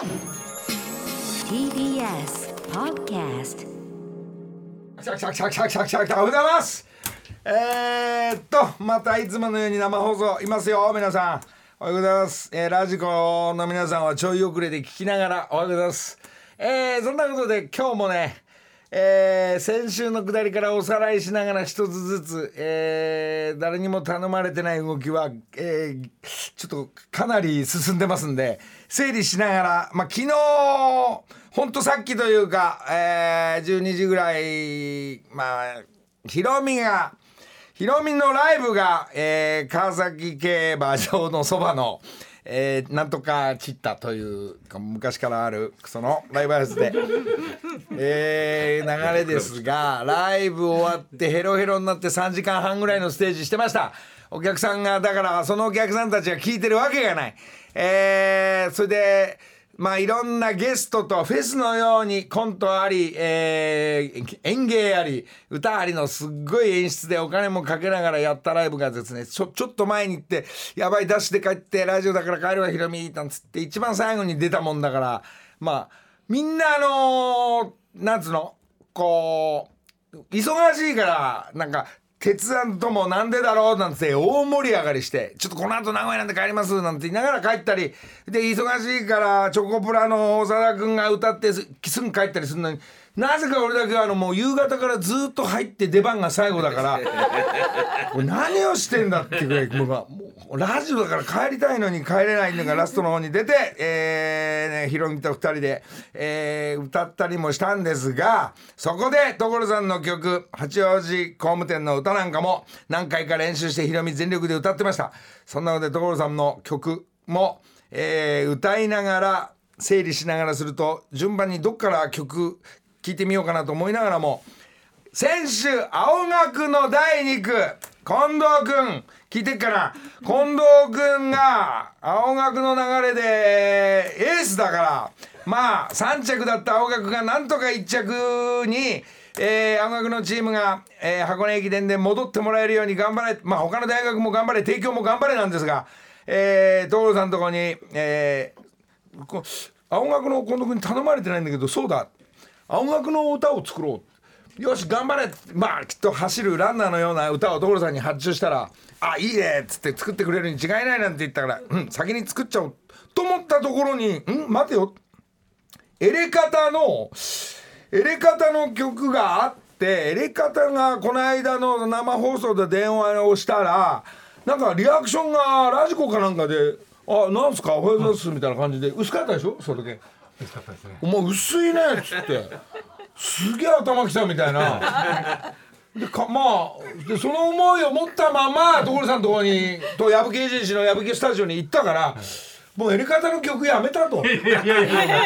TBS Podcast. おはようございますえー、っとまたいつものように生放送いますよ皆さんおはようございます、えー、ラジコの皆さんはちょい遅れで聞きながらおはようございますえー、そんなことで今日もねえー、先週のくだりからおさらいしながら一つずつ、えー、誰にも頼まれてない動きは、えー、ちょっとかなり進んでますんで整理しながら、まあ、昨日ほんとさっきというか、えー、12時ぐらいまあヒロミがヒロミのライブが、えー、川崎競馬場のそばの、えー、なんとか散ったという昔からあるそのライブハウスで、えー、流れですがライブ終わってヘロヘロになって3時間半ぐらいのステージしてました。お客さんがだからそのお客さんたちが聞いてるわけがない。えー、それでまあいろんなゲストとフェスのようにコントあり、えー、演芸あり歌ありのすっごい演出でお金もかけながらやったライブがですねちょちょっと前に行ってやばいダッシュで帰ってラジオだから帰るわヒロミなんつって一番最後に出たもんだからまあみんなあのー、なんつうのこう忙しいからなんか鉄腕ともなんでだろうなんて大盛り上がりしてちょっとこの後名古屋なんで帰りますなんて言いながら帰ったりで忙しいからチョコプラの長田君が歌ってすぐ帰ったりするのになぜか俺だけあのもう夕方からずっと入って出番が最後だから 何をしてんだってぐらいもうもうラジオだから帰りたいのに帰れないのがラストの方に出て、えーね、ヒロミと2人で、えー、歌ったりもしたんですがそこで所さんの曲「八王子工務店の歌」なんかも何回か練習してヒロミ全力で歌ってました。そんなので所さんの曲も、えー、歌いながら整理しながらすると順番にどっから曲聞いてみようかなと思いながらも先週青学の第2区近藤君聞いてっかな？近藤君が青学の流れでエースだからまあ3着だった青学がなんとか1着に、えー、青学のチームが、えー、箱根駅伝で戻ってもらえるように頑張れまあ他の大学も頑張れ帝京も頑張れなんですが、えー、所さんのとこに、えー、青学の近藤君に頼まれてないんだけどそうだ。青学の歌を作ろう。よし頑張れ。まあきっと走るランナーのような歌を所さんに発注したら「あいいね」っつって作ってくれるに違いないなんて言ったから「うん先に作っちゃおう」と思ったところに「ん待てよ」エレカタのエレカタの曲があってエレカタがこの間の生放送で電話をしたらなんかリアクションがラジコかなんかで「あなんすか？おはようございます」みたいな感じで薄かったでしょ？それで。かったですね。お前薄いねっつって。すげえ頭きたみたいな。でかまあでその思いを持ったまま所さんのところにと矢吹エージェンシーの矢吹スタジオに行ったからもうエレカタの曲やめたと。いやいやいやいや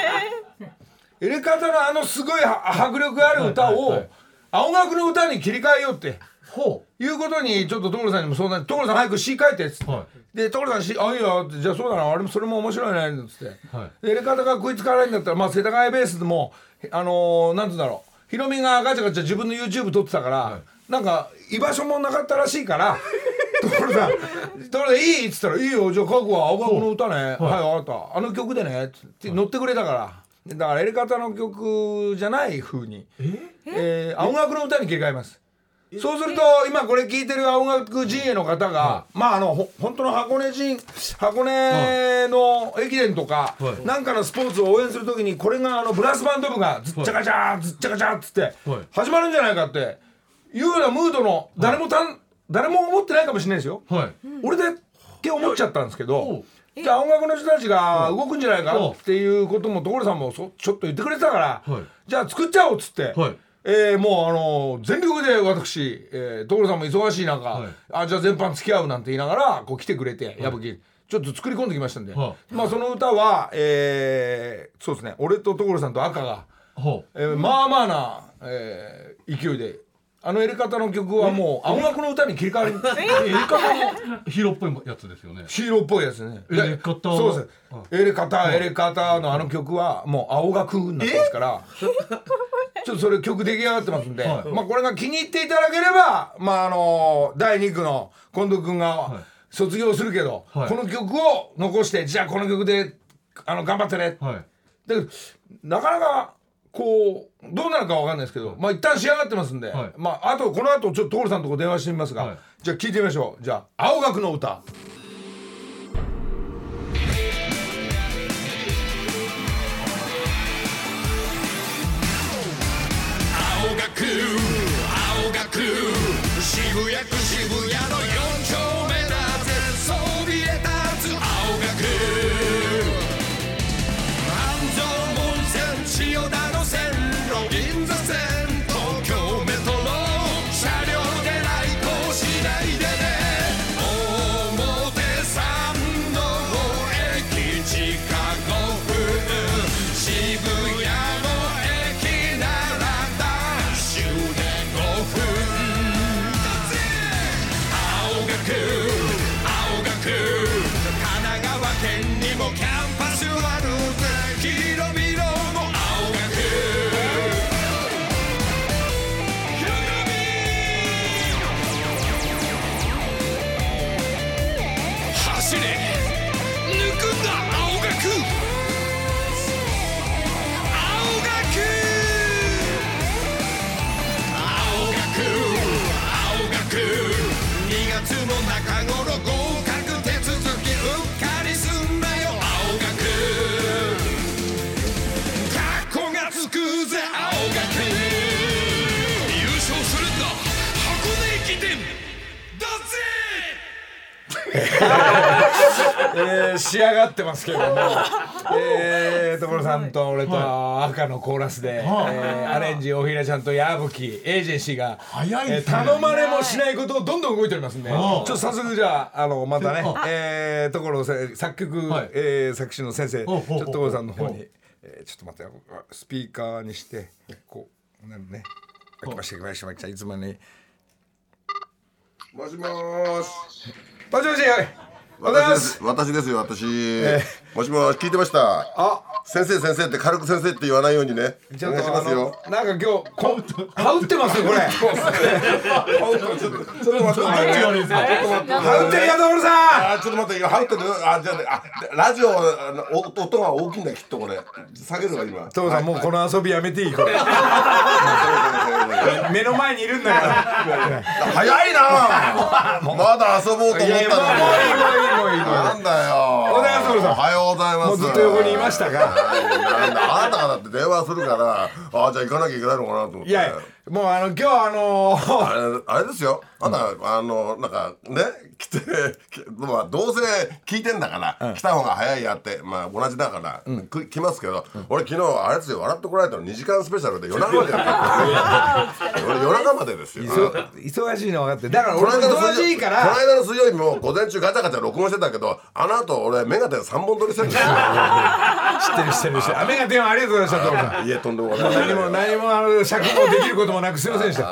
エレカタのあのすごいは迫力ある歌を青学の歌に切り替えようって。ほいうことにちょっと所さんにも相談所さん早く詩書いてっつって、はで所さん詩あいいよってじゃあそうだなあれもそれも面白いねっつって、はでやり方が食いつかないんだったらまあ世田谷ベースでもあのー、なんつうんだろう。ヒロミがガチャガチャ自分の YouTube 撮ってたから、なんか居場所もなかったらしいから 所さん「所さんいい?」っつったら「いいよじゃあ書くわ。青学の歌ね。はい、分かった。あの曲でね」っつって乗ってくれたから。だからやり方の曲じゃない風に。えー青学の歌に切り替えますそうすると今これ聞いてる青学陣営の方が、まああのほ本当の箱根陣箱根の駅伝とか、はい。なんかのスポーツを応援するときにこれがあのブラスバンド部がずっちゃかちゃーずっちゃかちゃーっつってはい。始まるんじゃないかっていうようなムードの誰もたん、誰も思ってないかもしれないですよ。はい。俺だけ思っちゃったんですけおどう。じゃあ音楽の人たちが動くんじゃないかっていうことも所さんもそちょっと言ってくれてたから、はい。じゃあ作っちゃおうっつって、はいえーもうあの全力で私、えー、所さんも忙しい中、はい。あじゃあ全般付き合うなんて言いながらこう来てくれて、矢吹ちょっと作り込んできましたんで、はまあその歌は、えーそうですね俺と所さんと赤が、ほえーまあまあな、えー勢いであのやり方の曲はもう青学の歌に切り替わるうエレカタのヒーローっぽいやつですよね。ヒーローっぽいやつね。エレカタそうです。は。エレカタ、エレカタのあの曲はもう青学になってますから。ちょっとそれ曲出来上がってますんで、はい。まあこれが気に入っていただければ、まああの第2区の近藤君が卒業するけど、はい。この曲を残して、じゃあこの曲であの頑張ってね。はい。だけどなかなかこうどうなるかわかんないですけどまあ一旦仕上がってますんで、はい。まああとこの後ちょっと所さんのとこ電話してみますが、はい。じゃあ聞いてみましょう。じゃあ青学の歌渋谷区えー仕上がってますけども、えー、所さんと俺と赤のコーラスで、えーアレンジ大平ちゃんと矢吹エージェンシーが、早いね。えー頼まれもしないことをどんどん動いておりますんで、ちょっと早速じゃああのまたね、えー、所せ作曲、はい。えー作詞の先生ちょっと所さんの方に、えーちょっと待ってスピーカーにしてこうなるね来ました来ました来ましたいつもに。もしもーし。もしもしおはいま私ですす。私ですよ、私。もしもし、聞いてました。あ先生、先生って軽く先生って言わないようにね。お願いしますよ。のなんか今日こ羽打ってますよこれちょっと、ちょっと待って。羽打ってるよ所さんあ、ちょっと待って、ハウってる。あ、じゃあラジオ、お音が大きいんだよ、きっとこれ。下げるわ、今。所さんもうこの遊びやめていいこれ目の前にいるんだから早いな。まだ遊ぼうと思ったのに。なんだよ。おはよううございます。ずっと横にいましたが あなたがだって電話するから、あ、じゃあ行かなきゃいけないのかなと思って。いやもうあの今日あのあれあれですよ。あなた、あのなんかね来てきまあどうせ聞いてんだから、来た方が早いやってまあ同じだから、く来ますけど、俺昨日あれですよ。笑ってこられたの2時間スペシャルで夜中までやってる俺 夜中までですよ。忙しいの分かって。だから俺も忙しいから。間の水曜日も午前中ガチャガチャ録音してたけどあの後俺メガテン3本撮りしてるんですよ。知ってる知ってる知ってる。雨が電話ありがとうございました。所さん家飛んでもらって何も何もあの尺もできることもなくすいませんでした。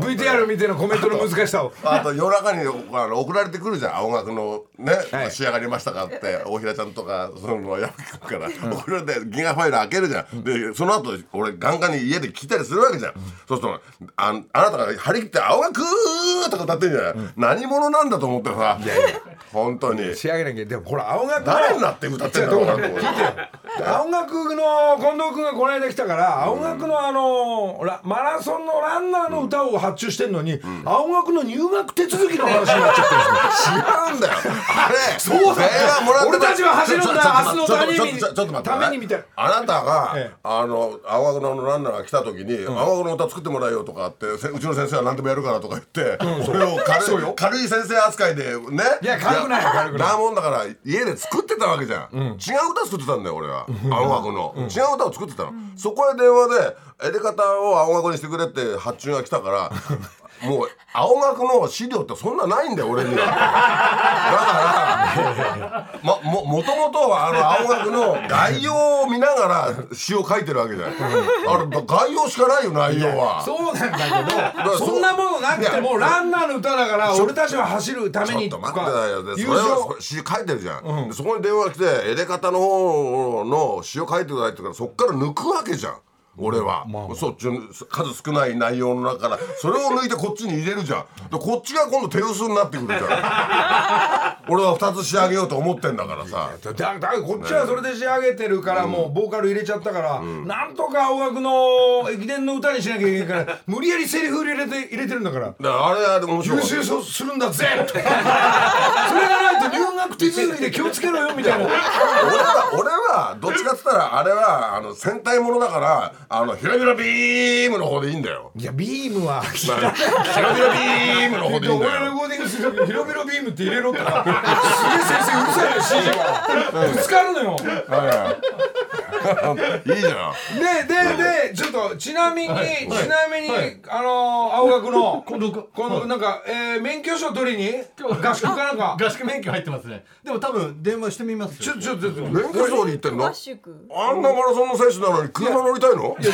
VTR 見てのコメントの難しさを。あと夜中にあの送られてくるじゃん青学のね、はい。仕上がりましたかって大平ちゃんとかその矢吹君から送られてギガファイル開けるじゃん、でその後俺ガンガンに家で聞いたりするわけじゃん、そうするとああなたが張り切って「青学!」とか歌ってんじゃない、何者なんだと思ってさ。本当に。仕上げなきゃでもこれ青学の誰になって歌ってんだろうなと思って青学の近藤君がこの間来たから青学のあのラマラソンのランナーの歌を発注してんのに、青学の入学手続きの話になっちゃってるんですよ違うんだよ。あれそうだ電話もらって俺たちは走るんだ。明日のためにちょっと待ってためにみたいなあなたが、ええあの青学のランナーが来た時に、青学の歌作ってもらえよとかってせうちの先生は何でもやるからとか言って、俺を軽い軽い先生扱いでねいや軽くないよ軽くないだもんだから家で作ってたわけじゃん、違う歌作ってたんだよ俺は青学の、違う歌を作ってたの、そこへ電話でエレ方を青学にしてくれって発注が来たから もう青学の資料ってそんなないんだよ俺には。だからまももともとはあの青学の概要を見ながら詩を書いてるわけじゃんあれ概要しかないよ内容は。そうなんだけらどそんなものなくてもランナーの歌だから俺たちは走るためちょっとにと待ってだよそれは勝詩書いてるじゃん、でそこに電話が来てエレ方の方の詩を書いてくださいって言うからそっから抜くわけじゃん俺は、そっちの数少ない内容の中からそれを抜いてこっちに入れるじゃん。でこっちが今度手薄になってくるじゃん。俺は2つ仕上げようと思ってんだからさ。だだだこっちはそれで仕上げてるからもうボーカル入れちゃったから、なんとか青学の駅伝の歌にしなきゃいけないから無理やりセリフ入れて入れてるんだから。あれあれ面白優かった秀するんだぜ。それがないと入学手続きで気をつけろよみたいな。俺は俺はどっちかっつったらあれはあの戦隊ものだからあのひらびらビームの方でいいんだよ。いやビームは。ひらびらビームの方でいいんだよ。俺レコーディングする時ヒロビロビームって入れろって。すげえ先生うるさいよ指示がぶつかるのよ。いいじゃん。でででちょっとちなみに、ちなみに、あのー青学の今度このなんか、えー、免許証取りに？合宿かなんか？合宿免許入ってますね。でも多分電話してみますちょちょちょちょ免許証に行ってんの？合宿。あんなマラソンの選手なのに車乗りたいの？今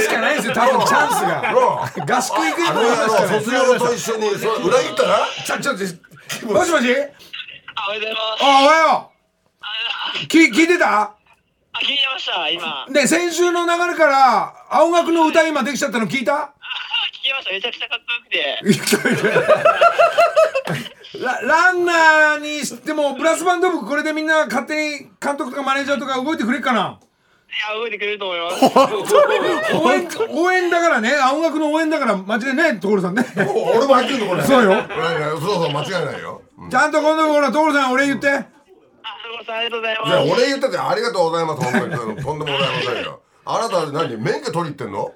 しかないんですよ多分チャンスが合宿行くあの今しかない卒業と一緒に裏切ったらちょちょちょもしもしあおはようございます。あおはようき聞いてた？あ、聞いてました、今。で先週の流れから青学の歌今できちゃったの聞いた？あ聞きました、めちゃくちゃかっこよくて。ラランナーにしてもブラスバンド部これでみんな勝手に監督とかマネージャーとか動いてくれるかな？いや、動いてくれると思います。応援応援だからね青学の応援だから間違いない所さんね。俺も入ってるのこれ。そうよ。そうそう間違いないよ。ちゃんと今度ほら所さん俺言ってございじゃあます。俺言っててありがとうございます。本当に。とんでもございませんよ。あなた何？免許取り行ってんの？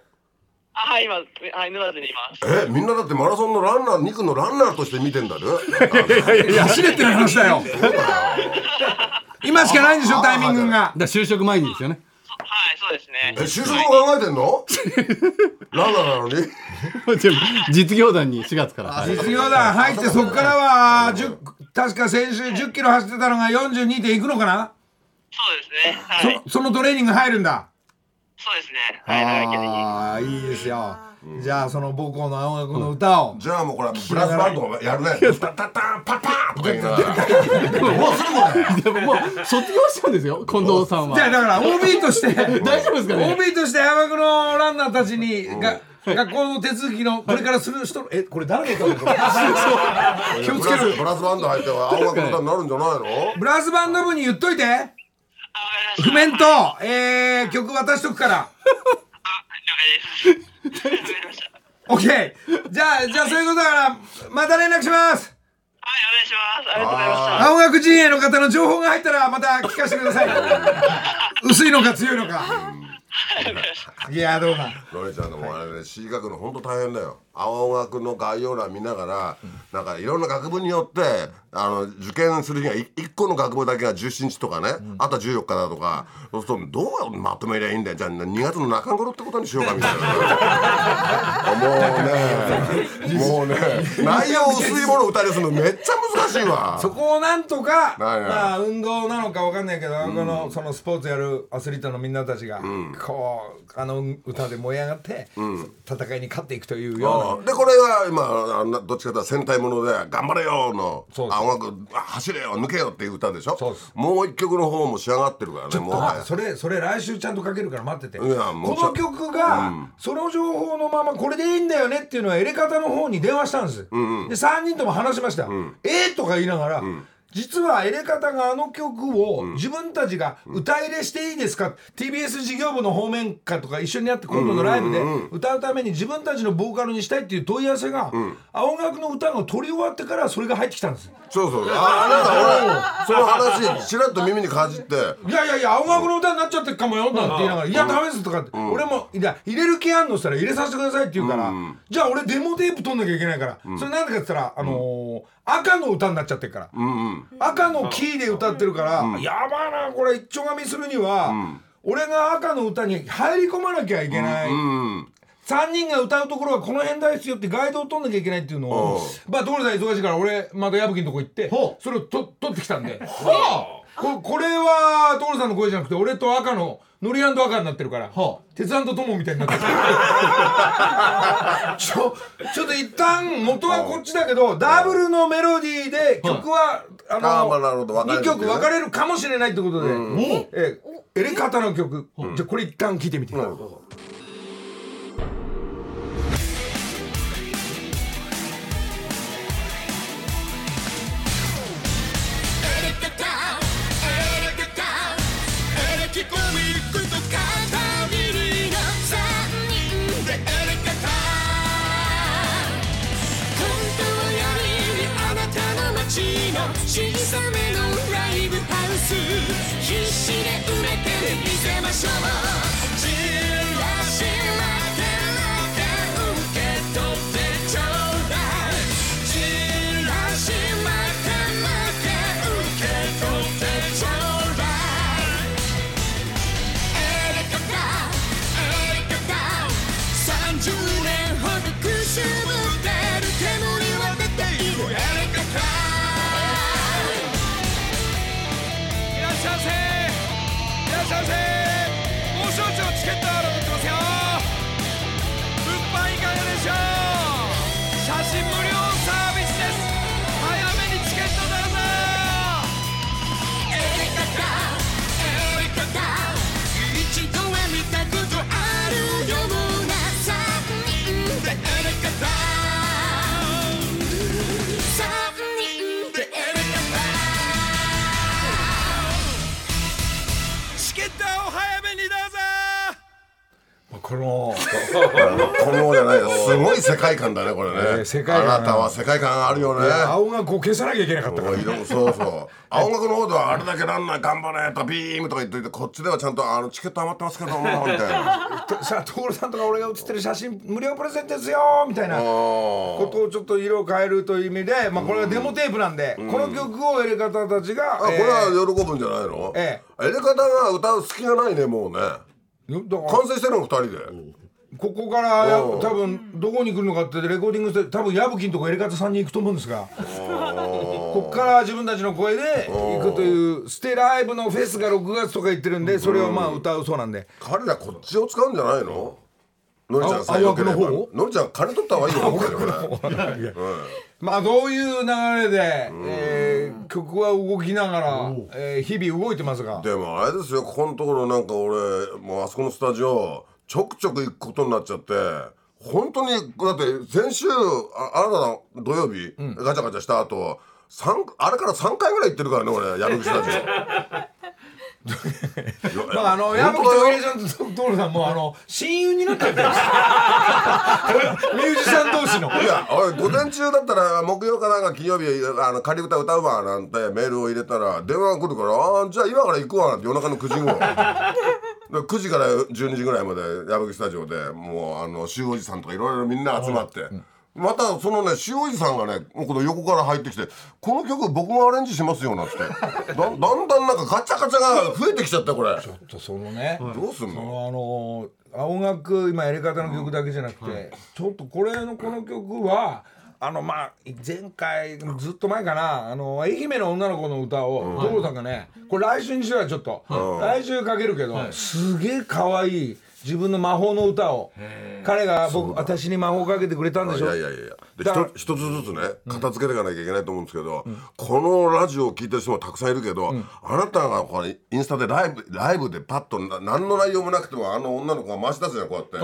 あ、はい、今、はい、沼津にいます。えみんなだってマラソンのランナー2区のランナーとして見てんだね走れっての話だよ。今しかないんでしょタイミングが。だ就職前にですよね。はい、そうですね。え。就職も考えてんの？ランナーなのに？実業団に4月から。実業団入ってそこからは10確か先週10キロ走ってたのが42点いくのかな？そうですね。はい。そそのトレーニング入るんだそうですね。はい。ああいいですよじゃあその母校の青学の歌をじゃあもうこれブラスバンドもやるね タタタンパパーとか言いながらもうすぐこれでももう卒業しちゃうんですよ近藤さんはじゃあだから OB として大丈夫ですかね OB として青学のランナーたちにが学校の手続きのこれからする人えこれ誰の歌なの？気をつける。ブラスバンド入って青学の歌になるんじゃないの？ブラスバンド部に言っといて。譜面と、えー、曲渡しとくから。あ、了解です。わかりました。OK じゃあじゃあそういうことだからまた連絡します。はい、お願いします。ありがとうございました。青学陣営の方の情報が入ったらまた聞かせてください。薄いのか強いのかい。やどうだロレちゃんのもあれね詩書くの本当大変だよ青学の概要欄見ながら、なんかいろんな学部によってあの受験する日が1個の学部だけが17日とかね、あとは14日だとかそうするとどうまとめりゃいいんだよ。じゃあ2月の中頃ってことにしようかみたいな。もうねもうね内容薄いものを歌いするのめっちゃ難しいわ。そこをなんとか、まあ、運動なのかわかんないけど、あのそのスポーツやるアスリートのみん。なたちが、こうあの歌で燃え上がって、戦いに勝っていくというようなでこれが今どっちかというと戦隊もので「頑張れよ」のそうです青学あ走れよ抜けよっていう歌でしょ？もう一曲の方も仕上がってるからねもうあそれそれ来週ちゃんとかけるから待ってて。この曲が、その情報のままこれでいいんだよねっていうのはエレカタの方に電話したんです、で3人とも話しました「えーとか言いながら、実はエレカタがあの曲を自分たちが歌入れしていいですか、TBS 事業部の方面かとか一緒にやって今度のライブで歌うために自分たちのボーカルにしたいっていう問い合わせが、青学の歌が取り終わってからそれが入ってきたんですそうそうああなんか俺その話ちらっと耳にかじって。いやいやいや青学の歌になっちゃってるかもよなんて言いながら「いやダメです」とかって、俺も「いや入れる気あんの?」っつったら「入れさせてください」って言うから、じゃあ俺デモテープ取んなきゃいけないから、それなんでかって言ったら、あのー赤の歌になっちゃってるから、赤のキーで歌ってるから、やばいなこれ一丁紙するには、俺が赤の歌に入り込まなきゃいけない。3人が歌うところはこの辺ですよってガイドを取んなきゃいけないっていうのをまあ所さん忙しいから俺また矢吹のとこ行ってそれをと取ってきたんでここれは所さんの声じゃなくて俺と赤のノリ赤になってるから。は鉄腕と友みたいになってる。ちょちょっと一旦元はこっちだけどダブルのメロディーで曲はあああのなるほど。分かれ2るけどね曲分かれるかもしれないってことで。ええエレカタの曲、じゃあこれ一旦聴いてみて、うんみこの。このじゃないよ。すごい世界観だねこれね、えー世界観。あなたは世界観あるよね。青がこう消さなきゃいけなかったから。おいでもそうそう。青学の方ではあれだけランナー頑張れとかビームとか言っといてこっちではちゃんとあのチケット余ってますけどもみたいな。と さあ所さんとか俺が写ってる写真無料プレゼントですよみたいな。あことをちょっと色を変えるという意味で、まあ、これはデモテープなんで、この曲をエレカタたちが、あこれは喜ぶんじゃないの、えエレカタが歌う隙がないねもうね完成してるの二人で。ここから多分どこに来るのかってレコーディングして多分矢吹のとこエレカタさんに行くと思うんですが。こっから自分たちの声で行くというステライブのフェスが6月とか言ってるんでそれをまあ歌うそうなんで。彼らこっちを使うんじゃないの？のりちゃんさあえよければ。青学の方のりちゃん金取った方がいいよまあどういう流れで、えー曲は動きながら、えー日々動いてますが。でもあれですよ。ここのところなんか俺もうあそこのスタジオちょくちょく行くことになっちゃって本当にだって先週ああなたの土曜日、ガチャガチャした後三あれから3回ぐらい行ってるからね俺矢吹スタジオ まああの矢吹とウィレちゃんと所さんもあの親友になったんです。ミュージシャン同士の。いやおい午前中だったら木曜かなんか金曜日あの仮歌歌うわなんてメールを入れたら電話が来るから「あーじゃあ今から行くわ」なんて夜中の9時後で9時から12時ぐらいまで矢吹スタジオでもうあの塩おじさんとかいろいろみんな集まって。またそのね塩おじさんがねこの横から入ってきて「この曲僕がアレンジしますよ」なんつって。だだんだんなんかガチャガチャが増えてきちゃったこれ。そのね、どうすんの？そのあの青学今やり方の曲だけじゃなくて、ちょっとこれのこの曲はあのまあ前回ずっと前かなあの愛媛の女の子の歌を所さんがねこれ来週にしろよちょっと、来週かけるけど、すげえ可愛い自分の魔法の歌を。彼が僕私に魔法かけてくれたんでしょ？いやいやいや一つずつね片付けていかなきゃいけないと思うんですけど、このラジオを聞いてる人もたくさんいるけど、あなたがこれインスタでライブライブでパッとな何の内容もなくてもあの女の子が回し出すじゃんこうやって、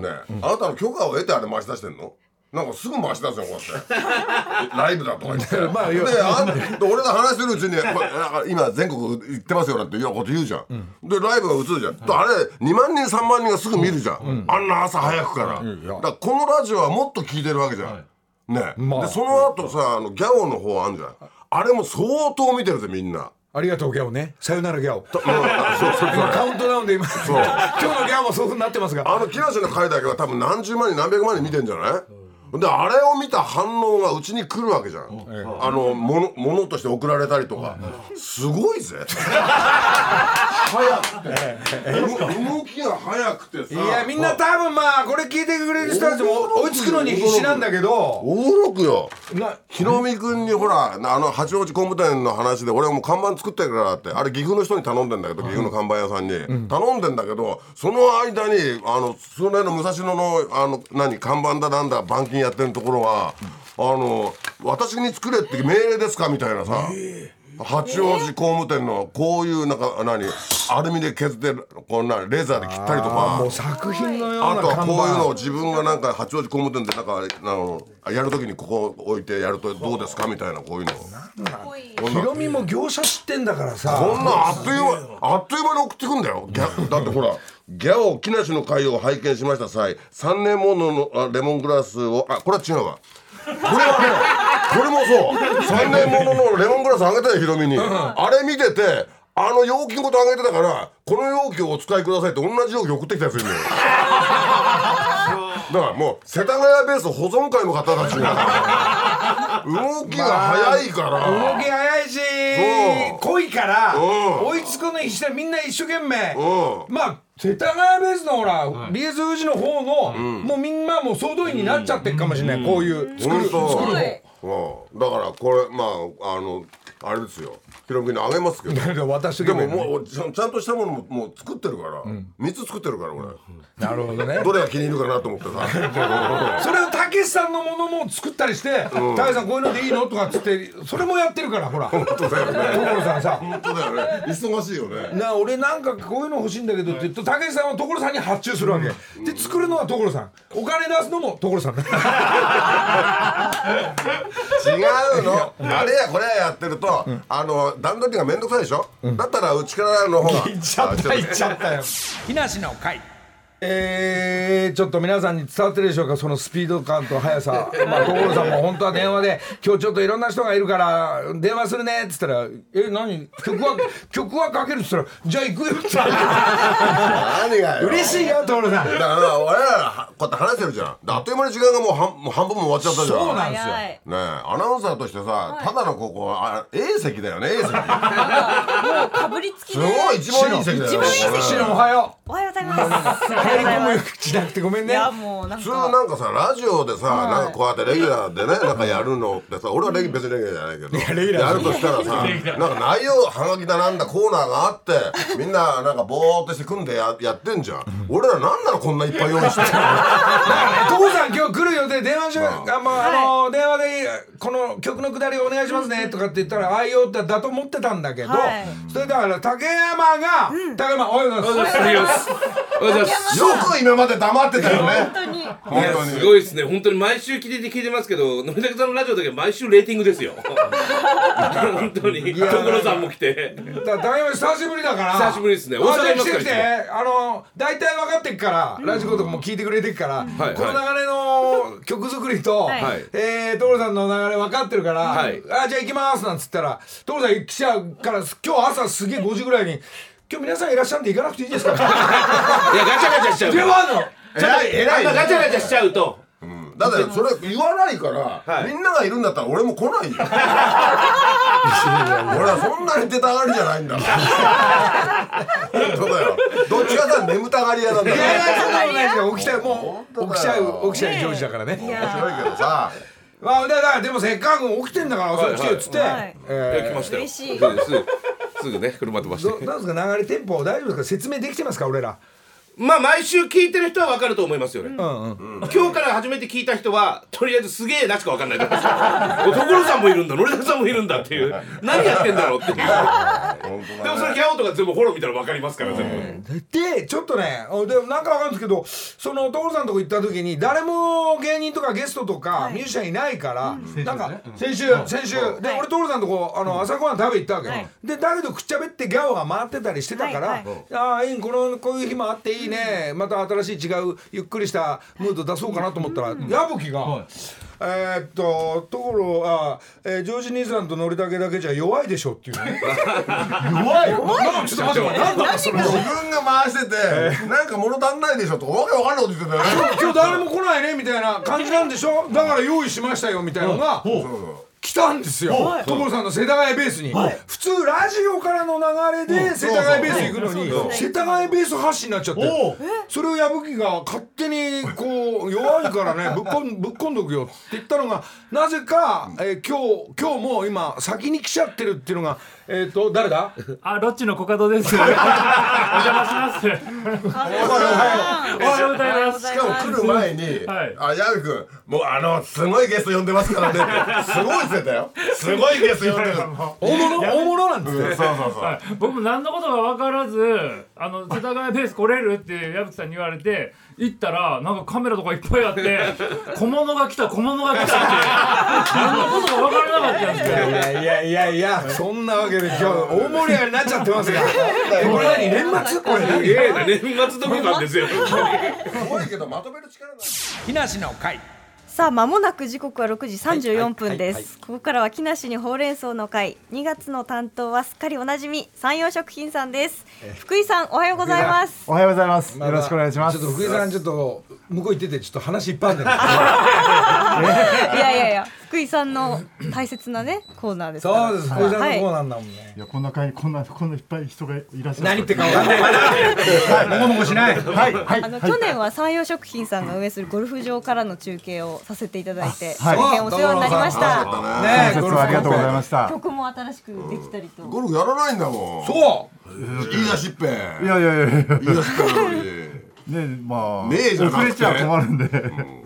ね、あなたの許可を得てあれ回し出してんの？なんかすぐ回し出すよこうやって。ライブだとか言って。まあであんで俺が話してるうちに今全国行ってますよなんていうようなこと言うじゃん、でライブが映るじゃん、であれ2万人3万人がすぐ見るじゃん、あんな朝早くから、だからこのラジオはもっと聞いてるわけじゃん、ね、まあ。でその後さあのギャオの方あんじゃん。あれも相当見てるぜみんな。ありがとうギャオね。さよならギャオ。うんそうそう 今カウントダウンで今今日のギャオもそうなってますが。あの木梨の回だけは多分何十万人何百万人見てんじゃない？であれを見た反応がうちに来るわけじゃん、あのものものとして送られたりとか、すごいぜ。早くて。動きが早くてさ。いやみんな多分まあこれ聞いてくれる人たちも追いつくのに必死なんだけど。驚くよ。なひろみ君にほらあの八王子工務店の話で俺もう看板作ってるからってあれ岐阜の人に頼んでんだけど岐阜の看板屋さんに、頼んでんだけどその間にあのそれの武蔵野のあの何看板だなんだ板金やってるところが、あの私に作れって命令ですかみたいなさ、八王子工務店のこういうなんか何アルミで削ってこんなレーザーで切ったりとか。もう作品のようあとはこういうのを板自分がなんか八王子工務店でなんかあのやるときにここ置いてやるとどうですかみたいなこういうの。ヒロミも業者知ってんだからさ。こんなんあっという間あっという間に送ってくんだよ。ギャだってほらギャオ木梨の会を拝見しました際3年もののあレモングラスをあこれは違うわ。これはねそう。3年もののレモングラスあげたよヒロミに。あれ見ててあの容器ごとあげてたからこの容器をお使いくださいって同じ容器送ってきたやついるんだよ。だからもう世田谷ベース保存会の方たちが。動きが早いから、動き早いし濃いからうん。追いつくのにしてみんな一生懸命。うん。まあ世田谷ベースのほら BS 富士の方のもうみんなもう総動員になっちゃってるかもしれない。こういう作る作るうん、だからこれまああのあれですよ。ヒロミにあげますけど。方 私でももうちゃんとしたものももう作ってるから、三つ作ってるから俺、なるほどね。どれが気に入るかなと思ってさ。それをたけしさんのものも作ったりして「たけしさんこういうのでいいの?」とかっつってそれもやってるからほら。本当だよね。所さんさ。本当だよね。忙しいよね。な俺なんかこういうの欲しいんだけどって言うとたけしさんは所さんに発注するわけ。で作るのは所さん。お金出すのも所さん 違うの。あれやこれややってると、あの段取りが面倒くさいでしょ、だったらうちからの方が。行っちゃった行っちゃったよ。木梨の会えー、ちょっと皆さんに伝わってるでしょうかそのスピード感と速さ。まあ所さんも本当は電話で「今日ちょっといろんな人がいるから電話するね」っつったら「え何？曲は 曲はかける」っつったら「じゃあ行くよ」って。何がよ。嬉しいよ所さん。だから俺らこうやって話してるじゃん。であっという間に時間がもう半もう半分も終わっちゃったじゃん。そうなんですよ。ねえアナウンサーとしてさ、ただのここあ A 席だよね A 席。すもうかぶりつきで。ごい一番いい席だよ一番いいおはよ。おはよう。おはよようございます。くしなくてごめんねいやもうなん普通かなんかさラジオでさ、なんかこうやってレギュラーでねなんかやるのってさ俺はレギ別にレギュラーじゃないけど。レギュラーやるとしたらさなんか内容はがきだなんだコーナーがあってみんななんかぼーっとして組んでややってんじゃん。俺らなんなのこんないっぱい用意して所さん今日来る予定電話しあ、まあ、あの電話でこの曲のくだりお願いしますねとかって言ったらああいうよってだと思ってたんだけど、はい。それだから竹山が、竹山おはようございます。おはようございます。よく今まで黙ってたよね。本当に。本当に。すごいですね。本当に毎週聞いて聞いてますけど野崎さんのラジオだけは毎週レーティングですよ。本当に。所さんも来て。だ竹山久しぶりだから。久しぶりですね。あ大阪いますからじゃあ来て来て。あの大体分かってっから、ラジコとかも聞いてくれてっから、はいこの流れの曲作りと、はい。えー、所さんの流れ分かってるから「はい。あじゃあ行きます」なんつったら所さん来ちゃうから今日朝すげえ5時ぐらいに「今日皆さんいらっしゃるんで行かなくていいですか? 」いやガチャガチャしちゃう電話あんのちょっと偉いガチャガチャしちゃうと。だってそれ言わないから、はい。みんながいるんだったら俺も来ないよ。俺はそんなに出たがりじゃないんだ本当だよ。どっちかさ眠たがり屋なんだよいやいやそんなことないですよ。起きたよもう起きちゃう起きちゃう上司だからね。面白いけどさ。まあだからでもせっかく起きてんだから遅く来てよっつって、はい。え来ましたよ。嬉しいすぐね車飛ばしーどてなんですか流れテンポ大丈夫ですか？説明できてますか俺ら。まあ毎週聞いてる人は分かると思いますよね。うんうん。今日から初めて聞いた人はとりあえずすげえなしか分かんないと思います所さんもいるんだ野崎さんもいるんだっていう。何やってんだろうっていう。でもそれギャオとか全部フォロー見たら分かりますから全部でちょっとねあでもなんかわかるんですけどその所さんとこ行った時に誰も芸人とかゲストとかミュージシャンいないから、なんか先週先週。で俺所さんとこあの朝ごはん食べ行ったわけよ、はい。でだけどくっちゃべってギャオが回ってたりしてたから、はいああいいこのこういう日もあっていいね。また新しい違うゆっくりしたムード出そうかなと思ったら、矢吹が。えーっとところあ、えー、ジョージ兄さんとのりたけだけじゃ弱いでしょっていうね。弱いよ。なちょっと待って待って。なんだ？それ自分が回しててなんか物足んないでしょとかわけわかんないこと言ってたよね。今日誰も来ないねみたいな感じなんでしょ？だから用意しましたよみたいなのが来たんですよ。所さんの世田谷ベースに。普通ラジオからの流れで世田谷ベース行くのに世田谷ベース発信になっちゃって。それを矢吹が勝手にこう弱いからねぶっこんぶっこんどくよって言ったのがなぜかえー今日今日も今先に来ちゃってるっていうのがえっと誰だ？あ、ロッチのコカドです。お邪魔します。おはようございます。しかも来る前にはい「あ矢部君もうあのすごいゲスト呼んでますからね」ってすごいしてたよ。すごいゲスト呼んでる大物大物なんですうん。そうそうそう。はい、僕も何のことか分からずあの世田谷ベース来れるって矢吹さんに言われて行ったらなんかカメラとかいっぱいあって 小物が来た小物が来たって何のことか分からなかったんですけど。いやいやいやいやそんなわけで今日大盛り上がりになっちゃってますが。えこれ何年末？これすげえな年末特番ですよ。すごいけどまとめる力ない木梨の会さあ間もなく時刻は6時34分です、はいはいはい。ここからは木梨にほうれん草の会。2月の担当はすっかりおなじみ山陽食品さんです。福井さんおはようございます。おはようございます。よろしくお願いします。ちょっと福井さんちょっと向こう行っててちょっと話いっぱいあるんだ いやいやいや福井さんの大切なねコーナーですそうです。福井さんのコはいーナーなんだもんね。い。やこんな会こんなこんないっぱい人がいらっしゃる。何言ってか分かんない。まだもごもごしない。はい。はい。あの、はい去年は山陽食品さんが運営するゴルフ場からの中継をさせていただいて、はい。大変お世話になりました。ね。ご説はありがとうございました。曲も新しくできたりと。ゴルフやらないんだもん。そう。言い出しっぺいやいやいやいや。言い出しっぺなのにねまあねえじゃなれちゃ困るんで。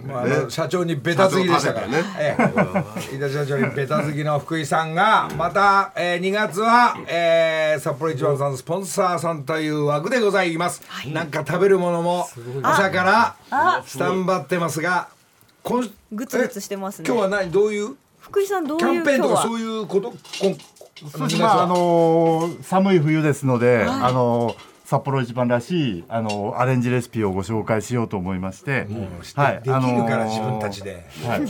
まあ社長にベタすぎでしたから。ね。ええ、飯田社長にベタすぎの福井さんがまた、えー、2月は、えー、札幌一番さんスポンサーさんという枠でございます。なんか食べるものも朝からスタンバってますが、今グツグツしてますね。今日は何？どういう？福井さんどうキいう？ャンペーンとかそういうこと？こんそうですまああのー寒い冬ですので、あのー札幌一番らしいあのーアレンジレシピをご紹介しようと思いまして、はいできるから自分たちで。はい。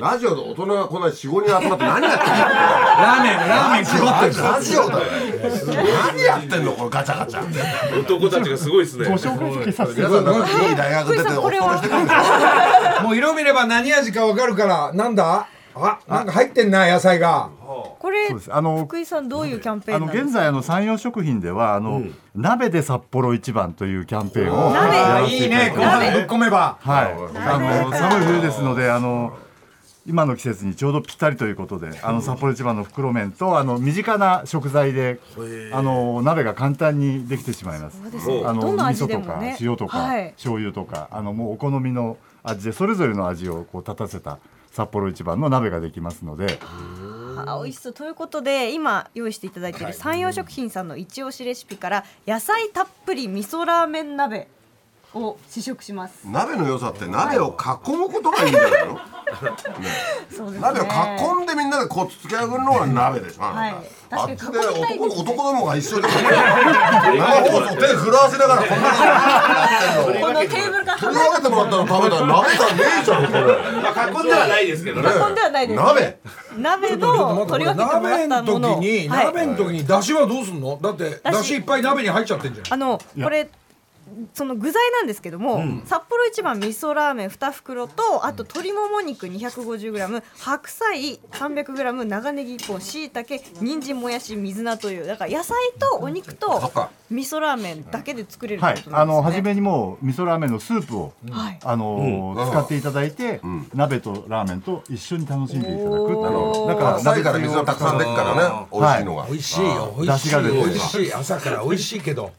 ラジオで大人がこんな45人集まって何やってんの？ラーメンラーメン絞ってる。ラジオだよ。何やってんの？このガチャガチャ。男たちがすごいですね。ご紹介させて皆さんなんかいい大学出て福井さんこれは？お勤めしてるんですよもう色見れば何味かわかるからなんだ？あなんか入ってんな野菜が。これあの福井さんどういうキャンペーあのンなんですか？現在あの山陽食品ではあの、鍋で札幌一番というキャンペーンを鍋。いいね。ご飯ぶっ込めば。はい、あの寒い冬ですのであの今の季節にちょうどぴったりということであの札幌一番の袋麺とあの身近な食材であの鍋が簡単にできてしまいます。ですね。あの味味噌とか塩とか、はい。醤油とかあのもうお好みの味でそれぞれの味をこう立たせた札幌一番の鍋ができますので、あ美味しそう。ということで今用意していただいている山陽食品さんの一押しレシピから野菜たっぷり味噌ラーメン鍋を試食します。鍋の良さって鍋を囲むことがいいんじゃないの そうですね。鍋を囲んでみんなでこうつけ上げるのが鍋でしょあはい。なたあっちで確かに囲みたいです男男どもが一緒に。生放送手震わせながらこんなことやってんの。このテーブルから取り分けてもらったら食べたら鍋さんねえじゃんこれ。まあ囲んではないですけどね。囲んではないです。鍋。鍋の取り分けてもらったもの。の時に、はい。鍋の時に出汁はどうすんの？だって出汁いっぱい鍋に入っちゃってんじゃん。あのこれその具材なんですけども、札幌一番味噌ラーメン2袋とあと鶏もも肉 250g 白菜 300g 長ネギ1本しいたけ人参もやし水菜というだから野菜とお肉と味噌ラーメンだけで作れるってはいこと、なんですね。あの初めにもう味噌ラーメンのスープを、はい。あのー使っていただいて、鍋とラーメンと一緒に楽しんでいただくだから朝から水がたくさん出るからね。美味しいのが。美味しいよ。美味しい美味しい。朝から美味しいけど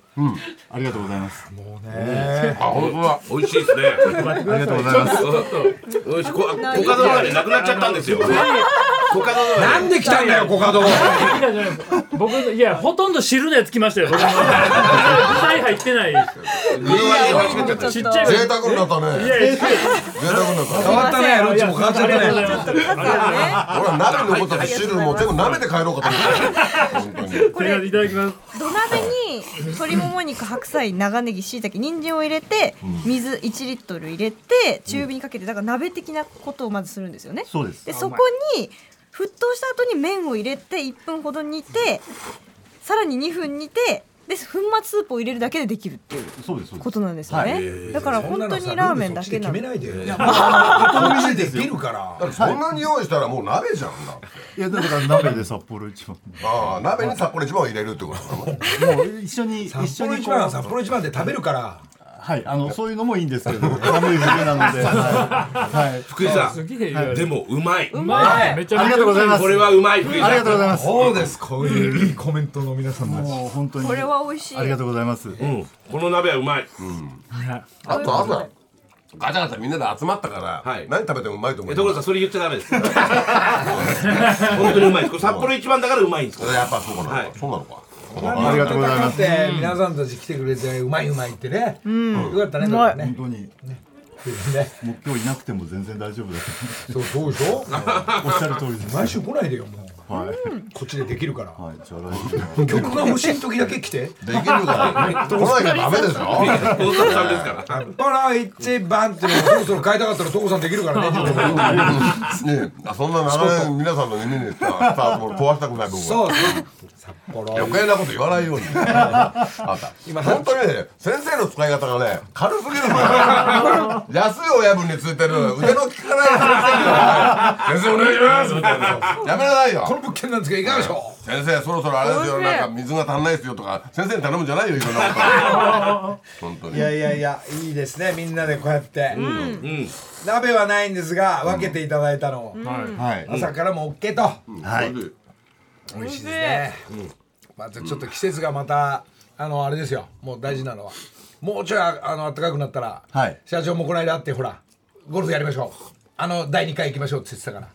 ありがとうございます。あ本当だ。美味しいですね。ありがとうございます。よしこコカドがねなくなっちゃったんですよ。コカドなんで来たんだよコカド。僕いやほとんど汁のやつ来ましたよ僕の具材入ってない具の割に間違っちっちゃい贅沢になったねいやいや贅沢になった変わったねロッチも変わっちゃったね俺は鍋のことで汁も全部鍋で帰ろうかと思って本当にすいただきます土鍋に鶏もも肉白菜長ネギしいたけ人参を入れて水1リットル入れて中火にかけてだから鍋的なことをまずするんですよね。そうですでそこに沸騰した後に麺を入れて1分ほど煮てさらに2分煮てで粉末スープを入れるだけでできるっていうことなんですよね、だから本当にラーメンだけなの決めないでよお店できるからそんなに用意したらもう鍋じゃんだっていやだから鍋で札幌一番ああ鍋に札幌一番を入れるってことなのもう一緒に一緒に札幌一番は札幌一番で食べるからはいあのそういうのもいいんですけど寒い冬なので。はい。はい。福井さんでもうまい。うまい。めちゃめちゃありがとうございます。これはうまい福井さん。ありがとうございます。そうです。こういういいコメントの皆さんたち。もう本当にこれは美味しい。ありがとうございます。うん。この鍋はうまい。あと朝ガチャガチャみんなで集まったから、はい。何食べてもうまいと思うえ所さんそれ言っちゃダメです。本当にうまいです。これ札幌一番だからうまいんです。やっぱそうか。な、はい。そうなのかありがとうございます。皆さんたち来てくれてうまいうまいってね、よかったねうまい。それね。本当に。ね。もう今日いなくても全然大丈夫だそうそうでしょ？とおっしゃる通りです。毎週来ないでよもう。はい。こっちでできるから。はいじゃあ曲が欲しい時だけ来て。できるから来なきゃダメでしょ？大阪さんですから。パラ一番っていうのをそろそろ変えたかったら所さんできるからね。ねえ。そんな長年皆さんの耳にささもう壊したくない部分は。そう余計なこと言わないように。今本当にね先生の使い方がね軽すぎるのよ。安い親分についてる腕の利かない先生が先生お願いします。みたいなやめなさいよ。この物件なんですけどいかがでしょ先生そろそろあれですよ。なんか水が足んないですよとか先生に頼むんじゃないよいろんなこと。本当に。ういやいやいやいいですね。みんなでこうやって、うん。鍋はないんですが分けていただいたのを、はい。朝からも OK と、はい美味しいですね、またちょっと季節がまたあのあれですよ。もう大事なのは。もうちょいああの暖かくなったら、はい。社長もこの間会ってほらゴルフやりましょう。あの第2回行きましょうって言ってたから。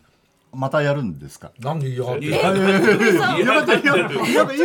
またやるんですか？なんで嫌がっていややめてやめてやめてやめて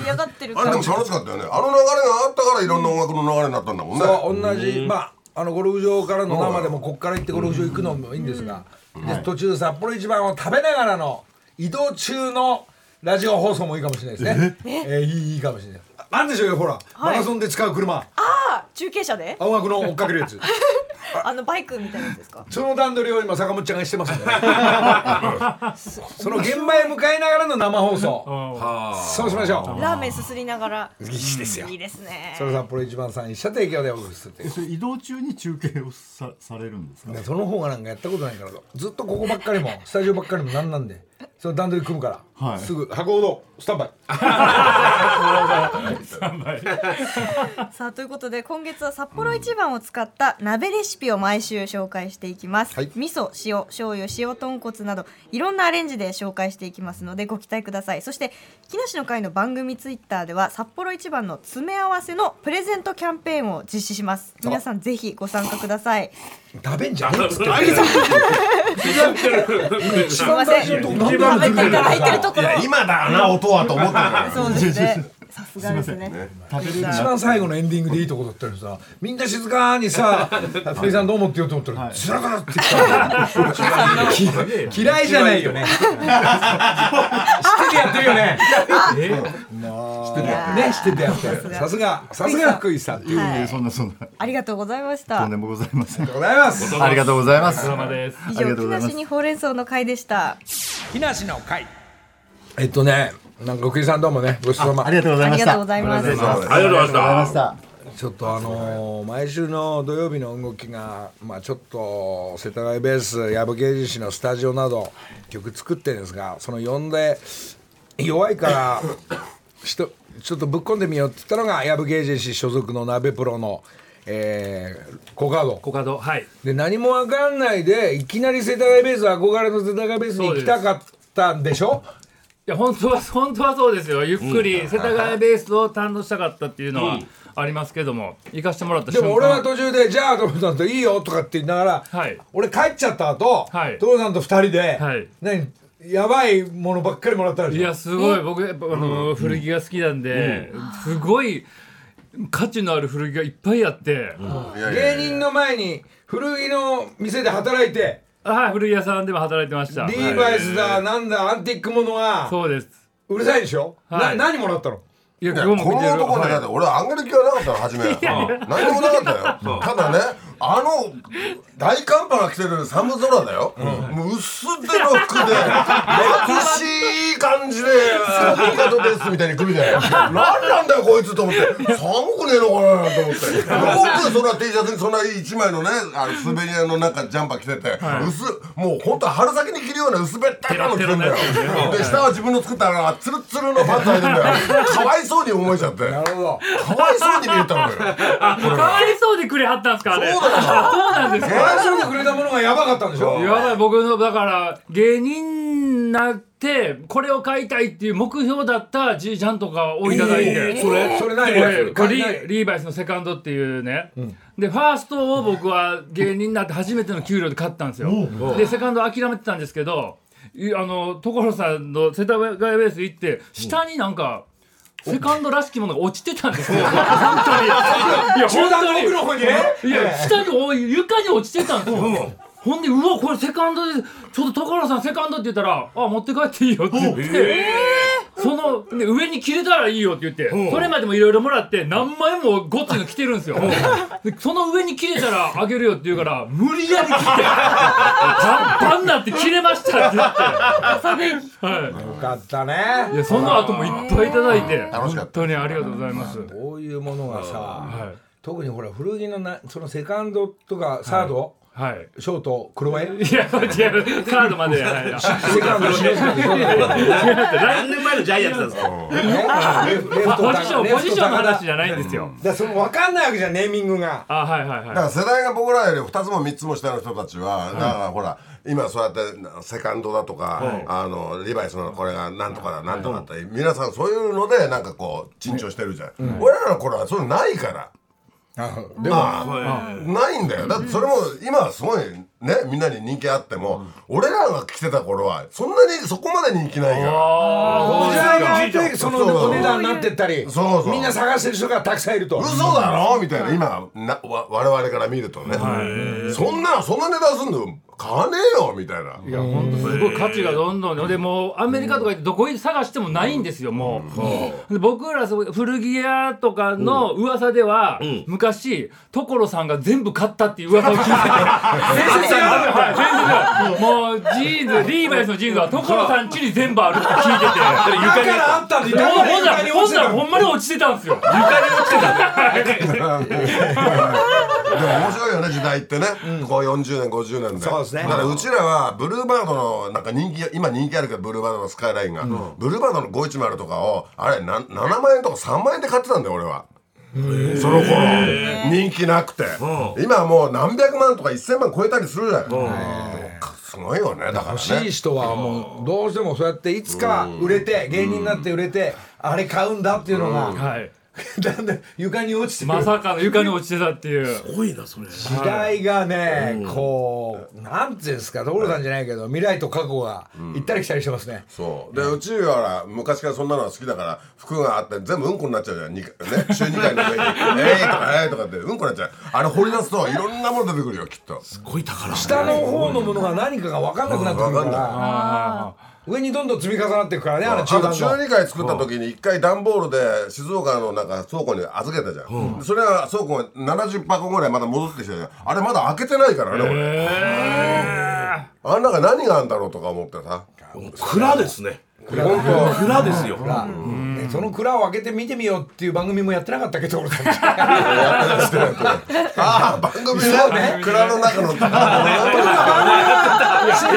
嫌がってる。あれでも楽しかったよね。あの流れがあったからいろんな音楽の流れになったんだもんね。そう同じ。まああのゴルフ場からの生でもこっから行ってゴルフ場行くのもいいんですが、で途中札幌一番を食べながらの移動中のラジオ放送もいいかもしれないですね。え？ーいいいいかもしれない。ああんでしょうよほら、マラソンで使う車。あ中継車で？青学の追っかけるやつ あのバイクみたいなやつですか？その段取りを今坂本ちゃんがしてますんでね。その現場へ向かいながらの生放送。そうしましょラーメンすすりながら。ういいですよ。いいですね。それ札幌一番さん一社提供でお送りする移動中に中継をさされるんですか？その方がなんかやったことないから。ずっとここばっかりも スタジオばっかりもなんなんで。その段取り組むから、はい。すぐ箱ほどスタンバイ。さあということで今月は札幌一番を使った鍋レシピを毎週紹介していきます、はい。味噌塩醤油塩豚骨などいろんなアレンジで紹介していきますのでご期待ください。そして木梨の会の番組ツイッターでは札幌一番の詰め合わせのプレゼントキャンペーンを実施します。皆さんぜひご参加ください。食べんじゃねえっつってすみません。食べていただいてるところ？いや今だな音はと思ってたから。そうですねさすがですね。食べれる。一番最後のエンディングでいいとこだったのにさみんな静かにさ「福井さんどうも」って言おうと思ったら「つらがら」って言った き嫌いじゃないよね。知っててやってるよね。ね知っててやってる。さすが。さすが。福井さんいやい。やそんなそんな。ありがとうございました。とんでもございません。ございます。ありがとうございます。以あり上木がとうございます梨にほうれん草の会でした。木梨の会。えっとねなんか福井さんどうもねごちそうさま。ありがとうございました。ありがとうございます。ありがとうございました。したちょっとあのー毎週の土曜日の動きが、まあ、ちょっと世田谷ベース矢部芸術士のスタジオなど曲作ってるんですがその呼んで弱いからちょっとぶっ込んでみようって言ったのが矢部芸術士所属の鍋プロの、えー、コカド。コカドはい。で何も分かんないでいきなり世田谷ベース憧れの世田谷ベースに行きたかったんでしょ？いや本当は 本当はそうですよ。ゆっくり世田谷ベースを堪能したかったっていうのはありますけども行かしてもらったでも俺は途中で「じゃあ」と思ったんと「いいよ」とかって言いながら、はい。俺帰っちゃった後、はい。父さんと二人で、はい。何やばいものばっかりもらったでしょ？いやすごい。僕やっぱあの古着が好きなんで、すごい価値のある古着がいっぱいあって、芸人の前に古着の店で働いてはい古着屋さんでも働いてました。リーバイスだなんだアンティックものがそうです。うるさいでしょ、はい。な何もらったの？いやこの男ねだって俺あげる気はなかったの初め何にもなかったよただねあの大寒波が来てる寒空だよ、もう薄手の服で眩しい感じで「ミカドです」みたいに来るじゃない何なんだよこいつと思って。寒くねえのかなと思って。よくそんな T シャツにそんな一枚のねあの滑り屋のなんかジャンパー着てて、薄もう本当春先に着るような薄べったいの着てんだよ。で下は自分の作ったあのツルツルのパンツ履いてんだよ。かわいそうに思えちゃって。なるほど。かわいそうに見えたのよ。あかわいそうでくれはったんですかあれ。そうだよあそうなんですか。わいかそうにくれたものがやばかったんでしょ。やばい僕のだから芸人になってこれを買いたいっていう目標だったじいちゃんとかをいただいて、それそれ何これこれリーバイスのセカンドっていうね、でファーストを僕は芸人になって初めての給料で買ったんですよ。でセカンド諦めてたんですけどいあの所さんの世田谷ベース行って下になんか、セカンドらしきものが落ちてたんですよ。本当に。いや、中段の奥の方にねいや、下にお床に落ちてたんですよ。ほんで、うわ、これセカンドで、ちょっと所さんセカンドって言ったら、あ、持って帰っていいよって言って、その、で上に切れたらいいよって言って、それまでもいろいろもらって、何枚もごっついの着てるんですよ。でその上に切れたらあげるよって言うから、無理やり切って、パンパンになって切れましたって言って。はい。よかったね。いやその後もいっぱいいただいて本当にありがとうございます。こういうものがさ、はい。特にほら古着のなそのセカンドとかサード、はい。ショート黒絵いや違う。カードまで。はいセカンド白とかそうだよ何年前のジャイアンツなんですか？ポジションポジションの話じゃないんですよ。だその分かんないわけじゃんネーミングが。あはいはいだからは世代が僕らより2つも3つも下の人たちは、だからほら今そうやってセカンドだとか、あのリバイスのこれがなんとかだなんとかだって、皆さんそういうのでなんかこう珍重してるじゃん、俺らの頃はそういうのないから。でも、まあ、ないんだよ。だってそれも今はすごいねみんなに人気あっても、俺らが来てた頃はそんなにそこまで人気ないい。から。そのお値段になってったりそうそう。みんな探してる人がたくさんいると。嘘だろ？みたいな。今なわ我々から見るとね、そんなそんな値段すんの？買わねえよみたいな。いや本当すごい価値がどんどんねでもうアメリカとか行ってどこに探してもないんですよもう。で僕ら古着屋とかの噂では昔所さんが全部買ったっていう噂を聞いてて。伝説はい伝説もうジーンズリーバイスのジーンズは所さん家に全部あるって聞いてて。だからあったんでほんほんなら床にほんなら落ちてた。ほんまに落ちてたんですよ。でも 面白いよね時代ってね、こう40年50年で。そうですね。だからうちらはブルーバードのなんか人気今人気あるけどブルーバードのスカイラインが、ブルーバードの510とかをあれな7万円とか3万円で買ってたんだよ俺は。その頃。人気なくて。今はもう何百万とか1000万超えたりするじゃん。すごいよねだから欲しいね人はもうどうしてもそうやっていつか売れて芸人になって売れてあれ買うんだっていうのがはい。だんだん床に落ちてる。まさかの床に落ちてたっていう。すごいなそれ。時代がねこうなんていうんですか所さんじゃないけど未来と過去が行ったり来たりしてますね。そう。でうちは昔からそんなのが好きだから服があって全部うんこになっちゃうじゃん。にね週2回の上に「えい!」とか「えい!」とかってうんこになっちゃう。あれ掘り出すといろんなもの出てくるよきっと。すごい宝。下の方のものが何かが分かんなくなってくるか分かんらあ上にどんどん積み重なっていくからねあの中中段の。2回作った時に1回段ボールで静岡のなんか倉庫に預けたじゃん、でそれは倉庫が70箱ぐらいまだ戻ってきたじゃん。あれまだ開けてないからね。俺あん中何があるんだろうとか思ってさ。蔵ですね。本当蔵ですよ。蔵ねその蔵を開けて見てみようっていう番組もやってなかったっけ所さんああ番組ね。蔵の中の宝進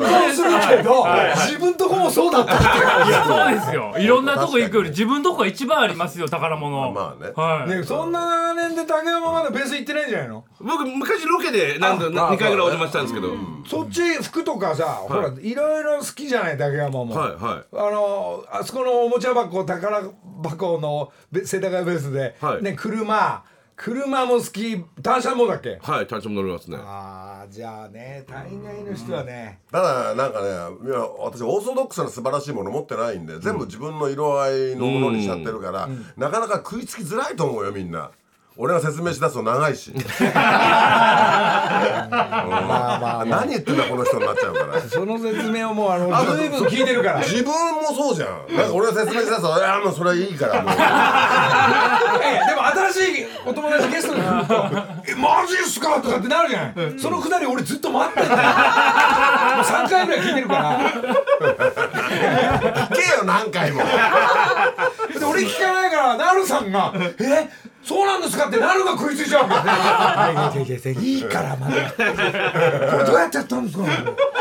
行するけど自分とこもそうだった。っやそうですよ。いろんなとこ行くより自分とこが一番ありますよ宝物。まあね。はい、ねそんな年で竹山まだベース行ってないんじゃないの？僕昔ロケで何度2回ぐらいお邪魔したんですけど。そっち服とかさ、ほらいろいろ好きじゃない竹山も、はいはい。あのあそこのおもちゃ箱宝箱のべ世田谷ベースで、はい。ね車。車も好き。単車もだっけ？はい単車も乗りますね。ああじゃあね大概の人はね、ただなんかねいや私オーソドックスな素晴らしいもの持ってないんで全部自分の色合いのものにしちゃってるから、なかなか食いつきづらいと思うよみんな俺が説明しだすと長いし。まあまあ何言ってんだこの人になっちゃうから。その説明をもうあの随分聞いてるから。自分もそうじゃん。なんか俺が説明しだすと「いやもうそれはいいから。もう。ええでも新しいお友達ゲストに来ると「えマジっすか?」とかってなるじゃない、そのくだり俺ずっと待ってんだよ。もう3回ぐらい聞いてるから。聞けよ何回も。で俺聞かないからなるさんが「えそうなんですか?」ってなるが食いついちゃうわけいいからまだ。これどうやってやったんですか？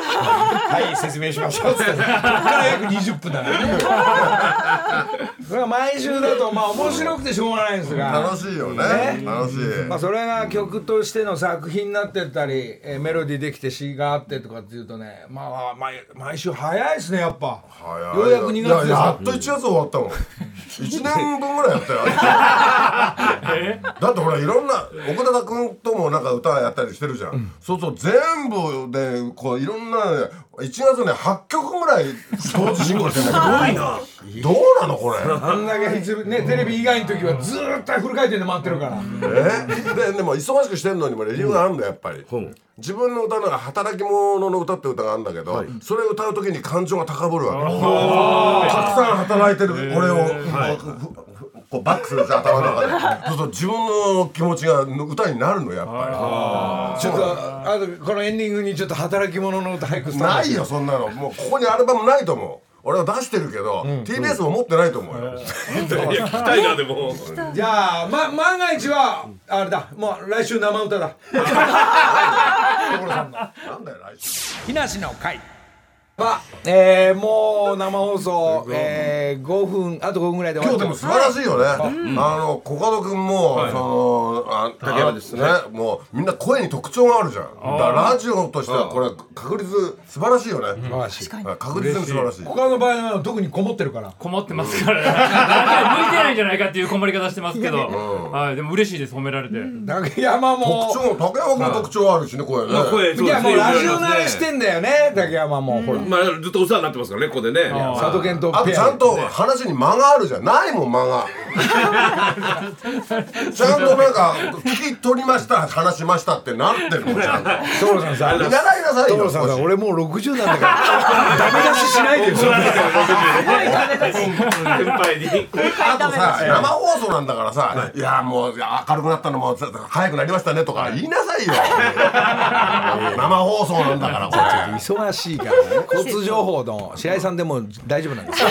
はい説明しましょう。っつってから約20分だからね。それが毎週だとまあ面白くてしょうがないんですが楽しいよね。ね。楽しい。まあそれが曲としての作品になってったり、えーメロディーできて詩があってとかっていうとねまあ毎毎週早いですねやっぱ。早い。ようやく2月でややっと1月終わったもん1年分ぐらいやったよ。だってほらいろんな奥田君ともなんか歌やったりしてるじゃん、そうそう全部でこういろんなね1月ね8曲ぐらい同時進行してんだけど。すごいな。どうなのこれ？あんだけねテレビ以外の時はずーっとフル回転で回ってるから。え？ででも忙しくしてんのにも理由があるんだよやっぱり、自分の歌の中働き者の歌って歌があるんだけど、それを歌う時に感情が高ぶるわけ。たくさん働いてる俺を、こうバックするじゃん頭の中で。そうすると自分の気持ちが歌になるのやっぱちょっとあとこのエンディングにちょっと働き者の歌俳句りないよそんなの。もうここにアルバムないと思う。俺は出してるけど、TBS も持ってないと思うよ、いや聞きたいなでも。じゃあ、ま、万が一はあれだ。もう来週生歌だ。なんだよ来週。木梨の会まあ、えー、もう生放送、えー、5分あと5分ぐらいで終わって今日でも素晴らしいよね、あのコカド君も、そのあ竹山ですね。もうみんな声に特徴があるじゃん。だからラジオとしてはこれ確率素晴らしいよね、素晴らしい。はい確実に。素晴らしい。他の場合は特にこもってるから。こもってますから、ね、向いてないんじゃないかっていうこもり方してますけど、はい、でも嬉しいです褒められて、竹山も特徴竹山君も特徴あるしね声ね、まあ声そういやもうラジオ慣れしてんだよね竹山も、ほらまあずっとお世話になってますからねここでね。佐渡健とあとちゃんと話に間があるじゃん。ないもん間が。ちゃんとなんか聞き取りました話しましたってなってるもんちゃんと。所さんさ見習いなさいよ所さん俺もう60なんだからダメ出ししないでよ。先輩に。あとさ生放送なんだからさ「い。やもう明るくなったのもさ早くなりましたね」とか言いなさいよ。生放送なんだからこれ。忙しいからね交通情報の白井さんでも大丈夫なんですよ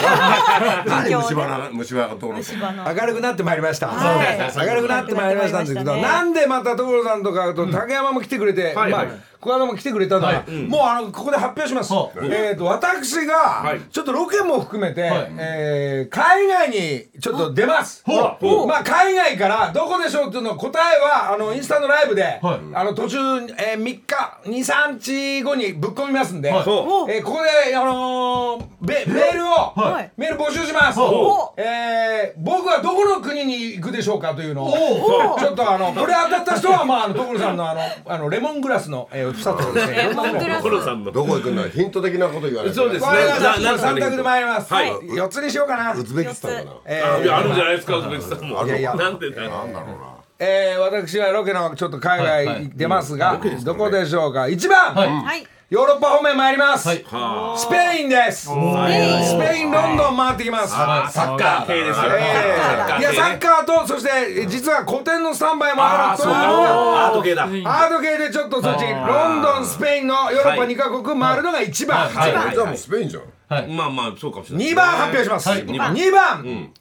何 虫歯な虫歯がどうの虫歯の。明るくなってまいりました、はい。明るくなってまいりましたんですけど、ね。なんでまた所さんとかと竹山も来てくれて、まあはいはい小山も来てくれたのは、もうあのここで発表します、えー、と私がい。ちょっとロケも含めて、えー海外にちょっと出ます、まあ海外からどこでしょうっていうの答えはあのインスタのライブで、あの途中、えー、3日23日後にぶっ込みますんで、そう。えーここで、あのメールを、はい。メール募集します、おえー僕はどこの国に行くでしょうかというのをちょっとあのこれ当たった人はまああの所さんのあのあのレモングラスの、えー、房とですね。んなものをコロさんの。どこ行くんだヒント的なこと言われてそうですわかりましたなな三択で参ります、はい。4つにしようかな。ウズベキスタンかな。えあるんじゃーないですかウズベキスタンも。いやいや。なんでだよ。なんだろうな。えー私はロケのちょっと海外出ますが、どこでしょうか。1番、はいヨーロッパ方面参ります、はスペインです、スペインロンドン回ってきます。あサッカー。系ですよえーいやサッカーとそして実は古典のスタンバイもあるという。アート系だ。アート系でちょっとそっちロンドンスペインのヨーロッパ2カ国回るのが1番、はい。はい。じゃあもうスペインじゃん。まあまあそうかもしれない。2番発表します、二番。2番、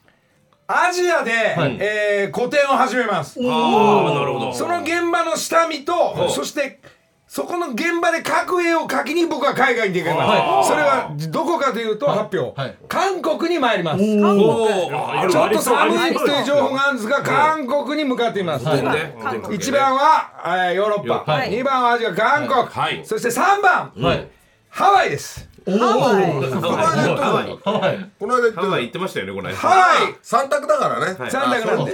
アジアで、えー個展を始めます。ああなるほどその現場の下見とそしてそこの現場で描く絵を描きに僕は海外に出かけます。それはどこかというと発表、韓国に参ります。ちょっと寒いありそう。っていう情報があるんですが韓国に向かっています、ね1番は、えーヨーロッパ、はい。2番はアジア韓国、はい。そして3番、はい。ハワイですハワイ。この間この間行ってましたよねこの間ハワイ三択だからね。はい。三択なんで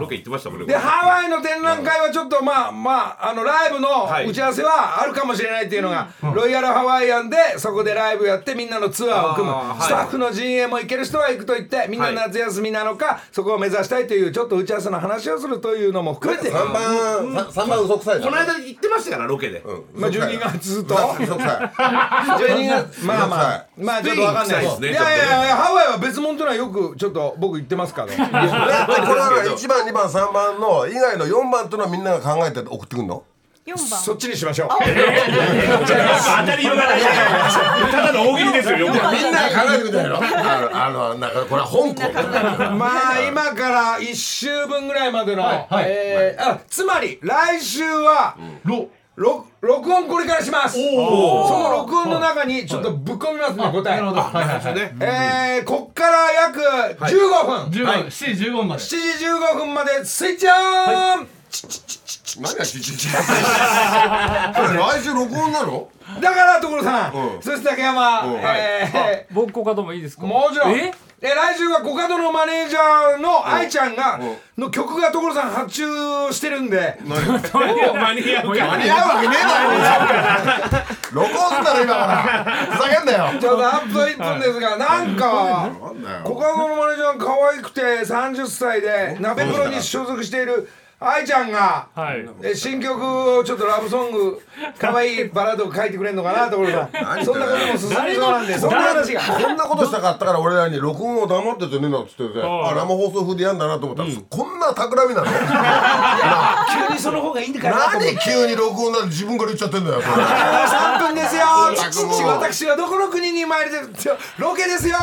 ロケ行ってましたもんね。でハワイの展覧会はちょっとまあまああのライブのはい。打ち合わせはあるかもしれないっていうのが、ロイヤルハワイアンでそこでライブやってみんなのツアーを組む、スタッフの陣営も行ける人は行くと言ってみんな夏休みなのか、そこを目指したいというちょっと打ち合わせの話をするというのも含めて、三番さ三番嘘くさいこの間行ってましたからロケで。うん。まあ、12月と。嘘くさい。12月まあまあ。まあちょっとわかんない。ですねいやいやいやハワイは別物というのはよくちょっと僕言ってますから。これは1番2番3番の以外の4番というのはみんなが考えて送ってくんの？4番。そっちにしましょう。当たりようがないただの大喜利ですよみんなが考えてくんじゃないのあのあのなんかこれは香港まあ今から1週分ぐらいまでの、えーあつまり来週は、ろ録録音これからします。その録音の中にちょっとぶっ込みますね、答え。なるほど。はいはいはい。えー、こっから約15分、15はい。分7時15分まで。7時15分までスイッチオン、何がちっちゃい来週録音なのだから所さん、うんそして竹山、うんえー僕コカドもいいですかもちろんええ来週はコカドのマネージャーの愛ちゃんがの曲が所さん発注してるんで。間に合うか間に合うわけねえだろ録音すんだろ今から。ふざけんなよ。ちょうどアップ1分ですがなんかコカドのマネージャーが可愛くて30歳で鍋プロに所属している愛ちゃんがはい。え新曲をちょっとラブソング可愛いバラードを書いてくれんのかな所さん。そんなことも進みそうなんでそんな話が。こんなことしたかったから俺らに録音を黙っててねなんつってて。あ生放送風でやんだなと思ったらこん。な企みなの？急にその方がいいんだから。何急に録音なんて自分から言っちゃってんだよこれ。3分ですよ。私はどこの国に参りてロケですよ。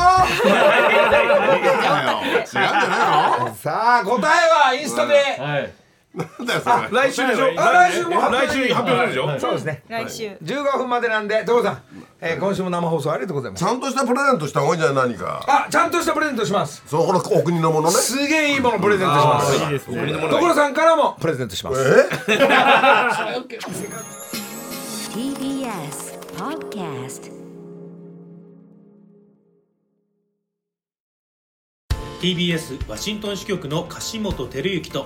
違うんじゃないのさあ答えはインスタではいなんだよそれ。来週でしょ？あ来週も来週発表するでしょ？そうですね。来週。15分までなんで所さん、えー今週も生放送ありがとうございます。ちゃんとしたプレゼントした方がいいんじゃない？何か。あちゃんとしたプレゼントします。そこのお国のものねす。げえいいものプレゼントします。いいですね。所さんからもプレゼントします。え？TBS Podcast TBS ワシントン支局の樫本照之と